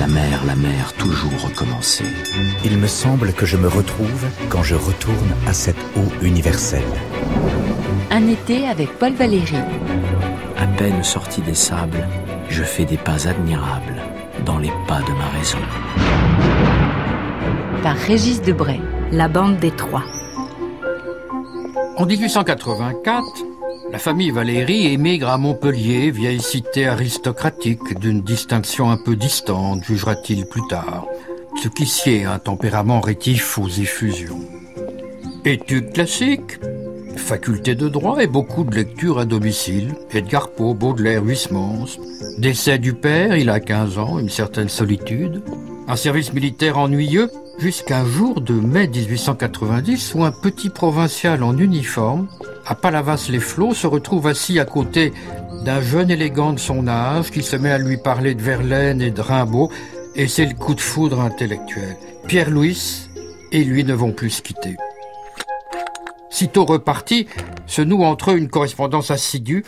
La mer, la mer, toujours recommencer. Il me semble que je me retrouve quand je retourne à cette eau universelle. Un été avec Paul Valéry. À peine sorti des sables, je fais des pas admirables dans les pas de ma raison. Par Régis Debray. La bande des trois. En 1884, la famille Valéry émigre à Montpellier, vieille cité aristocratique d'une distinction un peu distante, jugera-t-il plus tard, ce qui sied un tempérament rétif aux effusions. Études classiques, faculté de droit et beaucoup de lectures à domicile. Edgar Poe, Baudelaire, Huysmans. Décès du père, il a 15 ans, une certaine solitude. Un service militaire ennuyeux, jusqu'à un jour de mai 1890 où un petit provincial en uniforme, à Palavas-les-Flots, se retrouve assis à côté d'un jeune élégant de son âge qui se met à lui parler de Verlaine et de Rimbaud, et c'est le coup de foudre intellectuel. Pierre-Louis et lui ne vont plus se quitter. Sitôt reparti, se noue entre eux une correspondance assidue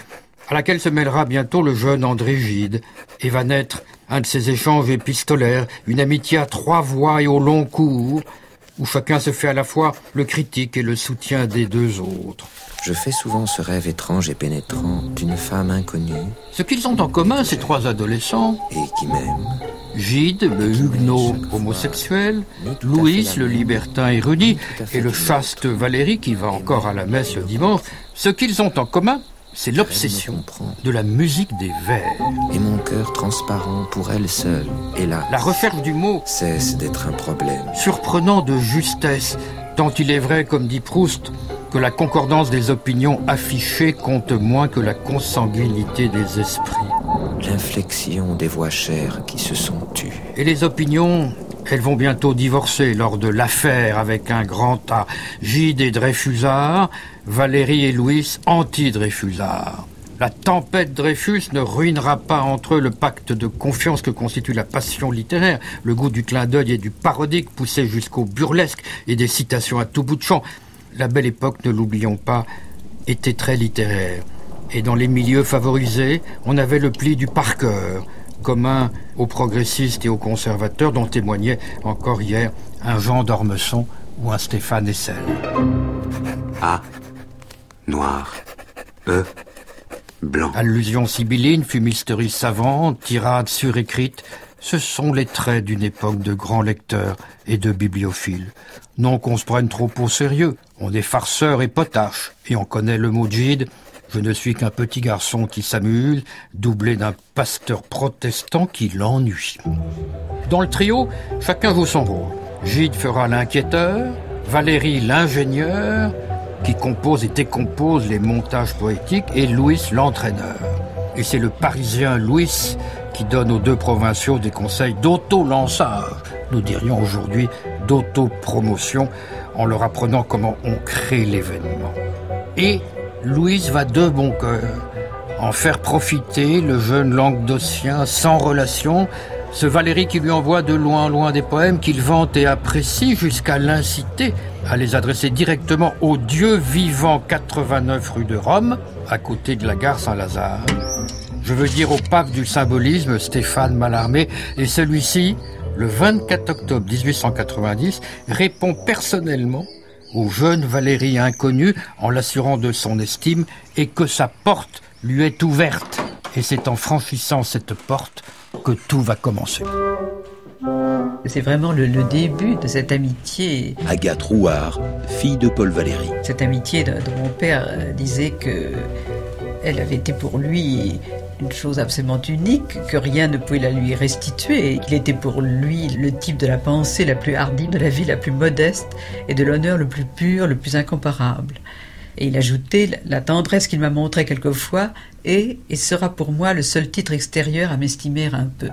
à laquelle se mêlera bientôt le jeune André Gide, et va naître un de ces échanges épistolaires, une amitié à trois voix et au long cours, où chacun se fait à la fois le critique et le soutien des deux autres. Je fais souvent ce rêve étrange et pénétrant d'une femme inconnue. Ce qu'ils ont en commun, ces trois adolescents, et qui m'aime. Gide, le huguenot homosexuel, Louis, le libertin érudit, et le chaste Valérie qui va encore à la messe le dimanche, ce qu'ils ont en commun, c'est l'obsession de la musique des vers. Et mon cœur transparent pour elle seule est là. La recherche du mot cesse d'être un problème. Surprenant de justesse, tant il est vrai, comme dit Proust, que la concordance des opinions affichées compte moins que la consanguinité des esprits. L'inflexion des voix chères qui se sont tues. Et les opinions, elles vont bientôt divorcer lors de l'affaire avec un grand A. Gide et Dreyfusard, Valérie et Louis anti-Dreyfusard. La tempête Dreyfus ne ruinera pas entre eux le pacte de confiance que constitue la passion littéraire, le goût du clin d'œil et du parodique poussé jusqu'au burlesque et des citations à tout bout de champ. La belle époque, ne l'oublions pas, était très littéraire. Et dans les milieux favorisés, on avait le pli du par commun aux progressistes et aux conservateurs, dont témoignait encore hier un Jean d'Ormesson ou un Stéphane Essel. A. Noir. E. Blanc. Allusions sibylline, fumisterie savante, tirades surécrites, ce sont les traits d'une époque de grands lecteurs et de bibliophiles. Non qu'on se prenne trop au sérieux, on est farceur et potache, et on connaît le mot gide, je ne suis qu'un petit garçon qui s'amuse, doublé d'un pasteur protestant qui l'ennuie. Dans le trio, chacun joue son rôle. Gide fera l'inquiéteur, Valérie l'ingénieur, qui compose et décompose les montages poétiques, et Louis l'entraîneur. Et c'est le Parisien Louis qui donne aux deux provinciaux des conseils d'auto-lançage, nous dirions aujourd'hui d'auto-promotion, en leur apprenant comment on crée l'événement. Et Louise va de bon cœur en faire profiter le jeune languedocien sans relation, ce Valérie qui lui envoie de loin loin des poèmes qu'il vante et apprécie jusqu'à l'inciter à les adresser directement au Dieu vivant 89 rue de Rome, à côté de la gare Saint-Lazare. Je veux dire au pape du symbolisme, Stéphane Mallarmé, et celui-ci, le 24 octobre 1890, répond personnellement au jeune Valérie inconnu en l'assurant de son estime et que sa porte lui est ouverte. Et c'est en franchissant cette porte que tout va commencer. C'est vraiment le, le, début de cette amitié. Agathe Rouard, fille de Paul Valéry. Cette amitié dont mon père euh, disait que elle avait été pour lui une chose absolument unique, que rien ne pouvait la lui restituer. Il était pour lui le type de la pensée la plus hardie, de la vie la plus modeste et de l'honneur le plus pur, le plus incomparable. Et il ajoutait la tendresse qu'il m'a montrée quelquefois est et sera pour moi le seul titre extérieur à m'estimer un peu.